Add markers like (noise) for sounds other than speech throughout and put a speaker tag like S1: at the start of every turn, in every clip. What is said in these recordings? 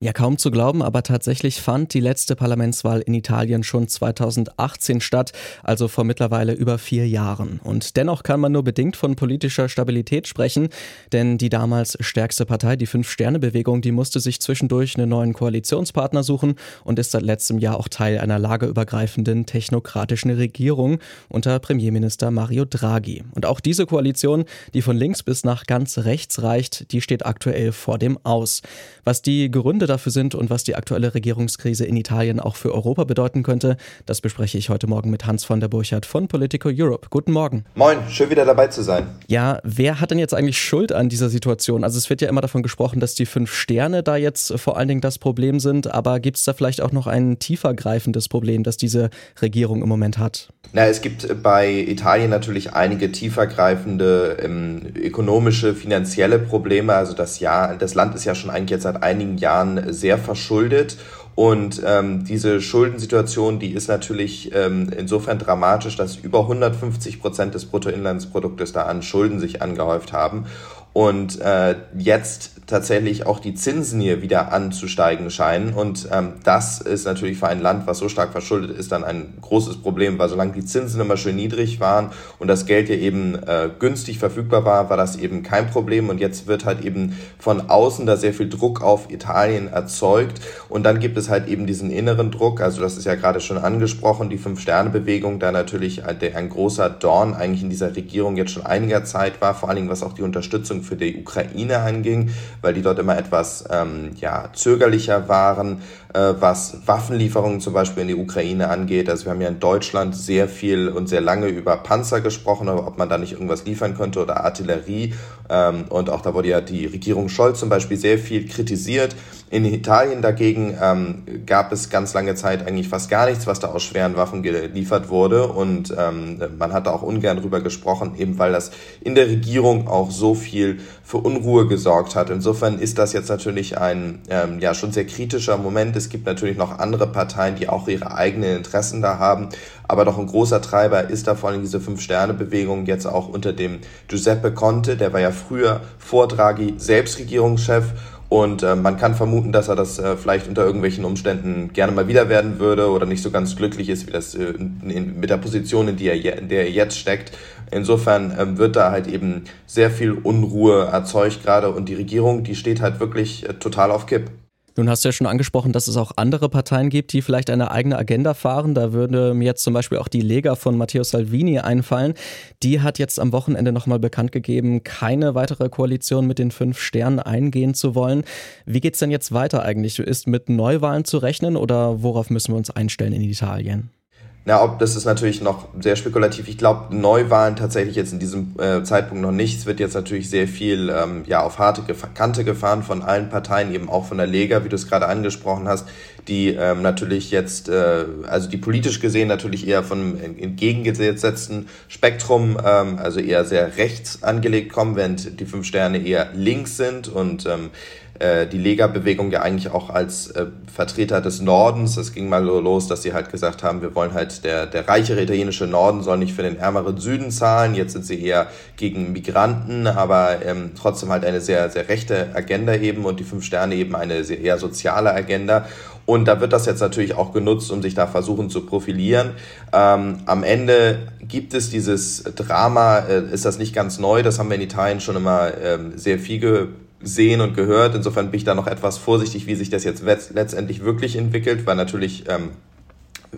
S1: Ja, kaum zu glauben, aber tatsächlich fand die letzte Parlamentswahl in Italien schon 2018 statt, also vor mittlerweile über vier Jahren. Und dennoch kann man nur bedingt von politischer Stabilität sprechen, denn die damals stärkste Partei, die Fünf-Sterne-Bewegung, die musste sich zwischendurch einen neuen Koalitionspartner suchen und ist seit letztem Jahr auch Teil einer lageübergreifenden technokratischen Regierung unter Premierminister Mario Draghi. Und auch diese Koalition, die von links bis nach ganz rechts reicht, die steht aktuell vor dem Aus. Was die Gründe dafür sind und was die aktuelle Regierungskrise in Italien auch für Europa bedeuten könnte, das bespreche ich heute Morgen mit Hans von der Burchardt von Politico Europe. Guten Morgen.
S2: Moin, schön wieder dabei zu sein.
S1: Ja, wer hat denn jetzt eigentlich Schuld an dieser Situation? Also es wird ja immer davon gesprochen, dass die fünf Sterne da jetzt vor allen Dingen das Problem sind, aber gibt es da vielleicht auch noch ein tiefer greifendes Problem, das diese Regierung im Moment hat?
S2: Na, es gibt bei Italien natürlich einige tiefergreifende ähm, ökonomische, finanzielle Probleme. Also das Jahr, das Land ist ja schon eigentlich jetzt seit einigen Jahren sehr verschuldet. Und ähm, diese Schuldensituation, die ist natürlich ähm, insofern dramatisch, dass über 150 Prozent des Bruttoinlandsproduktes da an Schulden sich angehäuft haben und äh, jetzt tatsächlich auch die Zinsen hier wieder anzusteigen scheinen. Und ähm, das ist natürlich für ein Land, was so stark verschuldet ist, dann ein großes Problem, weil solange die Zinsen immer schön niedrig waren und das Geld ja eben äh, günstig verfügbar war, war das eben kein Problem. Und jetzt wird halt eben von außen da sehr viel Druck auf Italien erzeugt. Und dann gibt es halt eben diesen inneren Druck. Also das ist ja gerade schon angesprochen, die Fünf-Sterne-Bewegung, da natürlich ein, ein großer Dorn eigentlich in dieser Regierung jetzt schon einiger Zeit war, vor allen Dingen was auch die Unterstützung für die Ukraine anging, weil die dort immer etwas ähm, ja, zögerlicher waren, äh, was Waffenlieferungen zum Beispiel in die Ukraine angeht. Also wir haben ja in Deutschland sehr viel und sehr lange über Panzer gesprochen, ob man da nicht irgendwas liefern könnte oder Artillerie. Ähm, und auch da wurde ja die Regierung Scholz zum Beispiel sehr viel kritisiert. In Italien dagegen ähm, gab es ganz lange Zeit eigentlich fast gar nichts, was da aus schweren Waffen geliefert wurde. Und ähm, man hat da auch ungern drüber gesprochen, eben weil das in der Regierung auch so viel für Unruhe gesorgt hat. Insofern ist das jetzt natürlich ein ähm, ja schon sehr kritischer Moment. Es gibt natürlich noch andere Parteien, die auch ihre eigenen Interessen da haben. Aber doch ein großer Treiber ist da vor allem diese Fünf-Sterne-Bewegung jetzt auch unter dem Giuseppe Conte. Der war ja früher vor Draghi selbst Regierungschef und äh, man kann vermuten, dass er das äh, vielleicht unter irgendwelchen Umständen gerne mal wieder werden würde oder nicht so ganz glücklich ist, wie das äh, in, mit der Position, in, die er in der er jetzt steckt. Insofern ähm, wird da halt eben sehr viel Unruhe erzeugt gerade und die Regierung, die steht halt wirklich äh, total auf Kipp.
S1: Nun hast du ja schon angesprochen, dass es auch andere Parteien gibt, die vielleicht eine eigene Agenda fahren. Da würde mir jetzt zum Beispiel auch die Lega von Matteo Salvini einfallen. Die hat jetzt am Wochenende nochmal bekannt gegeben, keine weitere Koalition mit den fünf Sternen eingehen zu wollen. Wie geht es denn jetzt weiter eigentlich? Ist mit Neuwahlen zu rechnen oder worauf müssen wir uns einstellen in Italien?
S2: Na, ob das ist natürlich noch sehr spekulativ. Ich glaube, Neuwahlen tatsächlich jetzt in diesem äh, Zeitpunkt noch nicht. Es wird jetzt natürlich sehr viel ähm, ja auf harte Kante gefahren von allen Parteien, eben auch von der Lega, wie du es gerade angesprochen hast, die ähm, natürlich jetzt, äh, also die politisch gesehen natürlich eher von entgegengesetzten Spektrum, ähm, also eher sehr rechts angelegt kommen, während die fünf Sterne eher links sind und ähm, äh, die Lega-Bewegung ja eigentlich auch als äh, Vertreter des Nordens. Es ging mal so los, dass sie halt gesagt haben, wir wollen halt, der, der reichere italienische Norden soll nicht für den ärmeren Süden zahlen. Jetzt sind sie eher gegen Migranten, aber ähm, trotzdem halt eine sehr, sehr rechte Agenda eben und die Fünf Sterne eben eine sehr eher soziale Agenda. Und da wird das jetzt natürlich auch genutzt, um sich da versuchen zu profilieren. Ähm, am Ende gibt es dieses Drama, äh, ist das nicht ganz neu, das haben wir in Italien schon immer ähm, sehr viel ge gesehen und gehört. Insofern bin ich da noch etwas vorsichtig, wie sich das jetzt letztendlich wirklich entwickelt, weil natürlich ähm,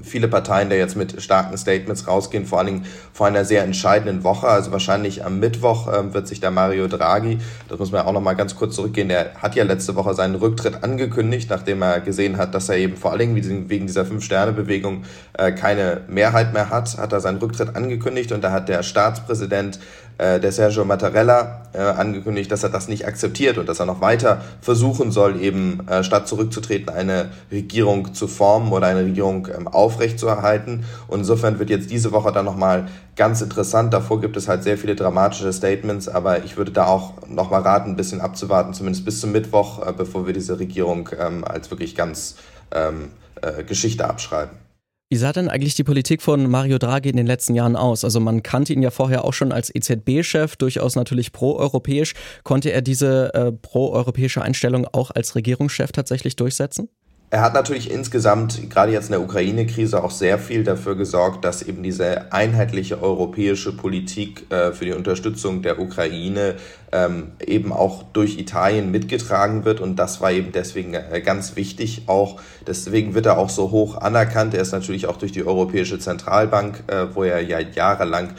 S2: viele Parteien da jetzt mit starken Statements rausgehen, vor allen Dingen vor einer sehr entscheidenden Woche. Also wahrscheinlich am Mittwoch ähm, wird sich der Mario Draghi, das muss man ja auch noch mal ganz kurz zurückgehen, der hat ja letzte Woche seinen Rücktritt angekündigt, nachdem er gesehen hat, dass er eben vor allen Dingen wegen dieser Fünf-Sterne-Bewegung äh, keine Mehrheit mehr hat, hat er seinen Rücktritt angekündigt und da hat der Staatspräsident äh, der Sergio Mattarella äh, angekündigt, dass er das nicht akzeptiert und dass er noch weiter versuchen soll, eben äh, statt zurückzutreten, eine Regierung zu formen oder eine Regierung ähm, aufrechtzuerhalten. Und insofern wird jetzt diese Woche dann nochmal ganz interessant. Davor gibt es halt sehr viele dramatische Statements, aber ich würde da auch nochmal raten, ein bisschen abzuwarten, zumindest bis zum Mittwoch, äh, bevor wir diese Regierung ähm, als wirklich ganz ähm, äh, Geschichte abschreiben.
S1: Wie sah denn eigentlich die Politik von Mario Draghi in den letzten Jahren aus? Also man kannte ihn ja vorher auch schon als EZB-Chef, durchaus natürlich proeuropäisch. Konnte er diese äh, proeuropäische Einstellung auch als Regierungschef tatsächlich durchsetzen?
S2: Er hat natürlich insgesamt, gerade jetzt in der Ukraine-Krise, auch sehr viel dafür gesorgt, dass eben diese einheitliche europäische Politik äh, für die Unterstützung der Ukraine ähm, eben auch durch Italien mitgetragen wird. Und das war eben deswegen äh, ganz wichtig. Auch deswegen wird er auch so hoch anerkannt. Er ist natürlich auch durch die Europäische Zentralbank, äh, wo er ja jahrelang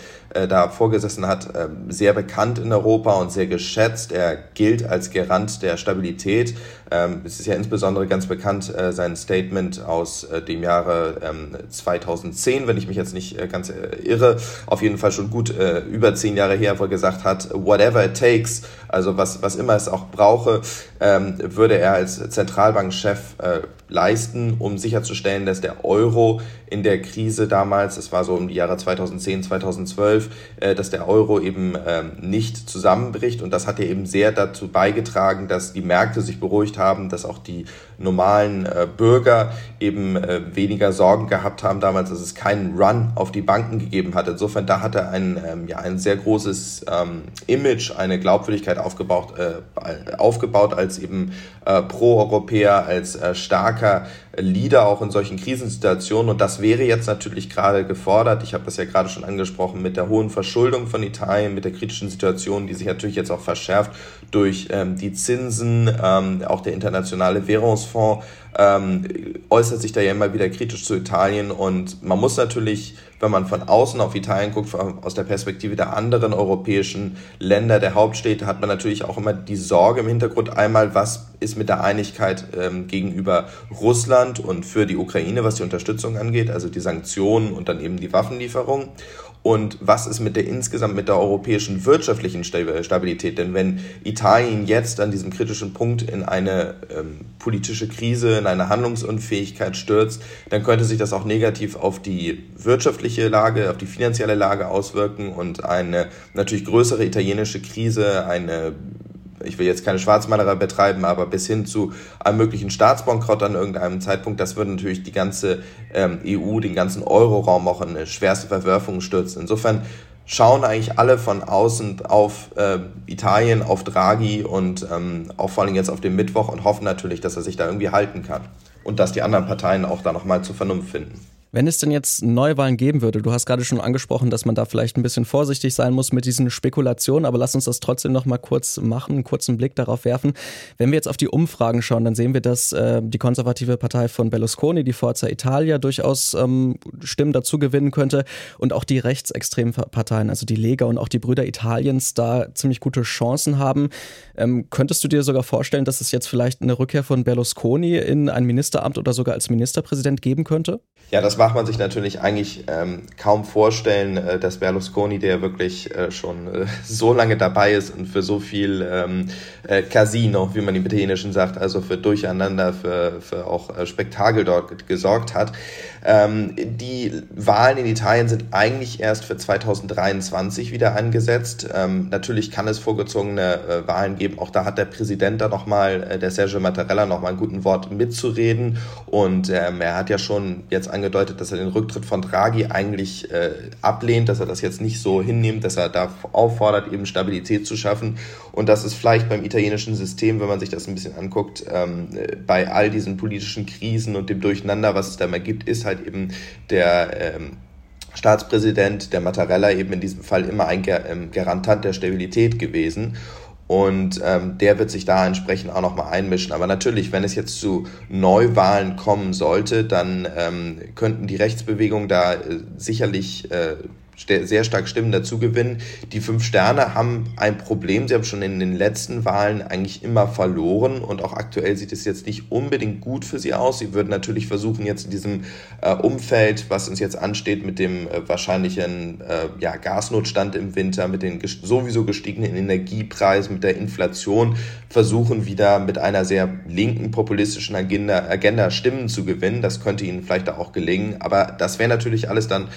S2: da vorgesessen hat, äh, sehr bekannt in Europa und sehr geschätzt. Er gilt als Garant der Stabilität. Ähm, es ist ja insbesondere ganz bekannt äh, sein Statement aus äh, dem Jahre ähm, 2010, wenn ich mich jetzt nicht äh, ganz äh, irre, auf jeden Fall schon gut äh, über zehn Jahre her, wo er gesagt hat, whatever it takes, also was, was immer es auch brauche, ähm, würde er als Zentralbankchef äh, leisten, um sicherzustellen, dass der Euro in der Krise damals, das war so im Jahre 2010, 2012, äh, dass der Euro eben ähm, nicht zusammenbricht. Und das hat ja eben sehr dazu beigetragen, dass die Märkte sich beruhigt haben, dass auch die normalen äh, Bürger eben äh, weniger Sorgen gehabt haben damals, dass es keinen Run auf die Banken gegeben hat. Insofern, da hat er ein, ähm, ja, ein sehr großes ähm, Image, eine Glaubwürdigkeit aufgebaut, äh, aufgebaut als eben äh, Pro-Europäer, als äh, starker Leader auch in solchen Krisensituationen. Und das wäre jetzt natürlich gerade gefordert. Ich habe das ja gerade schon angesprochen mit der hohen Verschuldung von Italien, mit der kritischen Situation, die sich natürlich jetzt auch verschärft durch ähm, die Zinsen, ähm, auch der internationale Währungsfonds ähm, äußert sich da ja immer wieder kritisch zu Italien und man muss natürlich, wenn man von außen auf Italien guckt, aus der Perspektive der anderen europäischen Länder, der Hauptstädte, hat man natürlich auch immer die Sorge im Hintergrund einmal, was ist mit der Einigkeit ähm, gegenüber Russland und für die Ukraine, was die Unterstützung angeht, also die Sanktionen und dann eben die Waffenlieferung und was ist mit der insgesamt mit der europäischen wirtschaftlichen Stabilität? Denn wenn Italien jetzt an diesem kritischen Punkt in eine ähm, politische Krise, in eine Handlungsunfähigkeit stürzt, dann könnte sich das auch negativ auf die wirtschaftliche Lage, auf die finanzielle Lage auswirken und eine natürlich größere italienische Krise, eine ich will jetzt keine Schwarzmalerei betreiben, aber bis hin zu einem möglichen Staatsbankrott an irgendeinem Zeitpunkt, das würde natürlich die ganze ähm, EU, den ganzen Euroraum auch in eine schwerste Verwerfung stürzen. Insofern schauen eigentlich alle von außen auf äh, Italien, auf Draghi und ähm, auch vor allem jetzt auf den Mittwoch und hoffen natürlich, dass er sich da irgendwie halten kann und dass die anderen Parteien auch da nochmal zur Vernunft finden.
S1: Wenn es denn jetzt Neuwahlen geben würde, du hast gerade schon angesprochen, dass man da vielleicht ein bisschen vorsichtig sein muss mit diesen Spekulationen, aber lass uns das trotzdem noch mal kurz machen, einen kurzen Blick darauf werfen. Wenn wir jetzt auf die Umfragen schauen, dann sehen wir, dass äh, die konservative Partei von Berlusconi, die Forza Italia, durchaus ähm, Stimmen dazu gewinnen könnte und auch die rechtsextremen Parteien, also die Lega und auch die Brüder Italiens, da ziemlich gute Chancen haben. Ähm, könntest du dir sogar vorstellen, dass es jetzt vielleicht eine Rückkehr von Berlusconi in ein Ministeramt oder sogar als Ministerpräsident geben könnte?
S2: Ja, das macht man sich natürlich eigentlich ähm, kaum vorstellen, äh, dass Berlusconi, der wirklich äh, schon äh, (laughs) so lange dabei ist und für so viel ähm, äh, Casino, wie man im Italienischen sagt, also für Durcheinander, für, für auch äh, Spektakel dort gesorgt hat. Ähm, die Wahlen in Italien sind eigentlich erst für 2023 wieder angesetzt. Ähm, natürlich kann es vorgezogene äh, Wahlen geben. Auch da hat der Präsident da nochmal, äh, der Sergio Mattarella, nochmal ein guten Wort mitzureden. Und ähm, er hat ja schon jetzt angedeutet, dass er den Rücktritt von Draghi eigentlich äh, ablehnt, dass er das jetzt nicht so hinnimmt, dass er da auffordert, eben Stabilität zu schaffen. Und das ist vielleicht beim italienischen System, wenn man sich das ein bisschen anguckt, ähm, bei all diesen politischen Krisen und dem Durcheinander, was es da mal gibt, ist halt eben der ähm, Staatspräsident, der Mattarella, eben in diesem Fall immer ein ähm, Garantant der Stabilität gewesen. Und ähm, der wird sich da entsprechend auch nochmal einmischen. Aber natürlich, wenn es jetzt zu Neuwahlen kommen sollte, dann ähm, könnten die Rechtsbewegungen da äh, sicherlich äh, sehr stark Stimmen dazu gewinnen. Die fünf Sterne haben ein Problem. Sie haben schon in den letzten Wahlen eigentlich immer verloren und auch aktuell sieht es jetzt nicht unbedingt gut für sie aus. Sie würden natürlich versuchen, jetzt in diesem äh, Umfeld, was uns jetzt ansteht, mit dem äh, wahrscheinlichen äh, ja, Gasnotstand im Winter, mit den sowieso gestiegenen Energiepreisen, mit der Inflation, versuchen wieder mit einer sehr linken populistischen Agenda, Agenda Stimmen zu gewinnen. Das könnte ihnen vielleicht auch gelingen, aber das wäre natürlich alles dann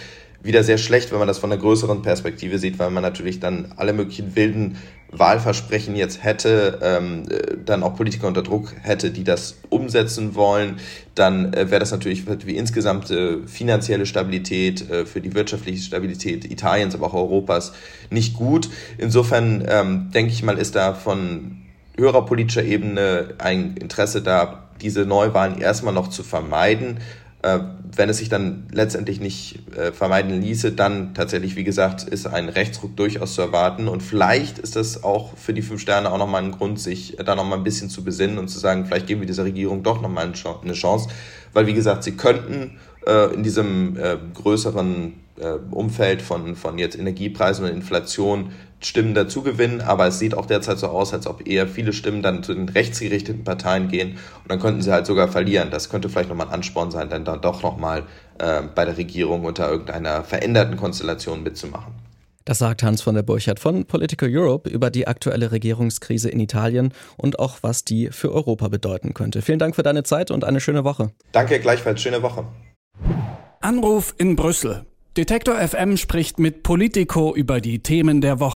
S2: wieder sehr schlecht, wenn man das von einer größeren Perspektive sieht, weil man natürlich dann alle möglichen wilden Wahlversprechen jetzt hätte, ähm, äh, dann auch Politiker unter Druck hätte, die das umsetzen wollen, dann äh, wäre das natürlich für die insgesamte finanzielle Stabilität, äh, für die wirtschaftliche Stabilität Italiens, aber auch Europas nicht gut. Insofern ähm, denke ich mal, ist da von höherer politischer Ebene ein Interesse da, diese Neuwahlen erstmal noch zu vermeiden äh, wenn es sich dann letztendlich nicht äh, vermeiden ließe, dann tatsächlich, wie gesagt, ist ein Rechtsruck durchaus zu erwarten. Und vielleicht ist das auch für die fünf Sterne auch nochmal ein Grund, sich da nochmal ein bisschen zu besinnen und zu sagen, vielleicht geben wir dieser Regierung doch nochmal eine Chance. Weil, wie gesagt, sie könnten äh, in diesem äh, größeren äh, Umfeld von, von jetzt Energiepreisen und Inflation Stimmen dazugewinnen, aber es sieht auch derzeit so aus, als ob eher viele Stimmen dann zu den rechtsgerichteten Parteien gehen und dann könnten sie halt sogar verlieren. Das könnte vielleicht nochmal ein Ansporn sein, dann, dann doch nochmal äh, bei der Regierung unter irgendeiner veränderten Konstellation mitzumachen.
S1: Das sagt Hans von der Burchardt von Political Europe über die aktuelle Regierungskrise in Italien und auch was die für Europa bedeuten könnte. Vielen Dank für deine Zeit und eine schöne Woche.
S2: Danke, gleichfalls schöne Woche.
S3: Anruf in Brüssel. Detektor FM spricht mit Politico über die Themen der Woche.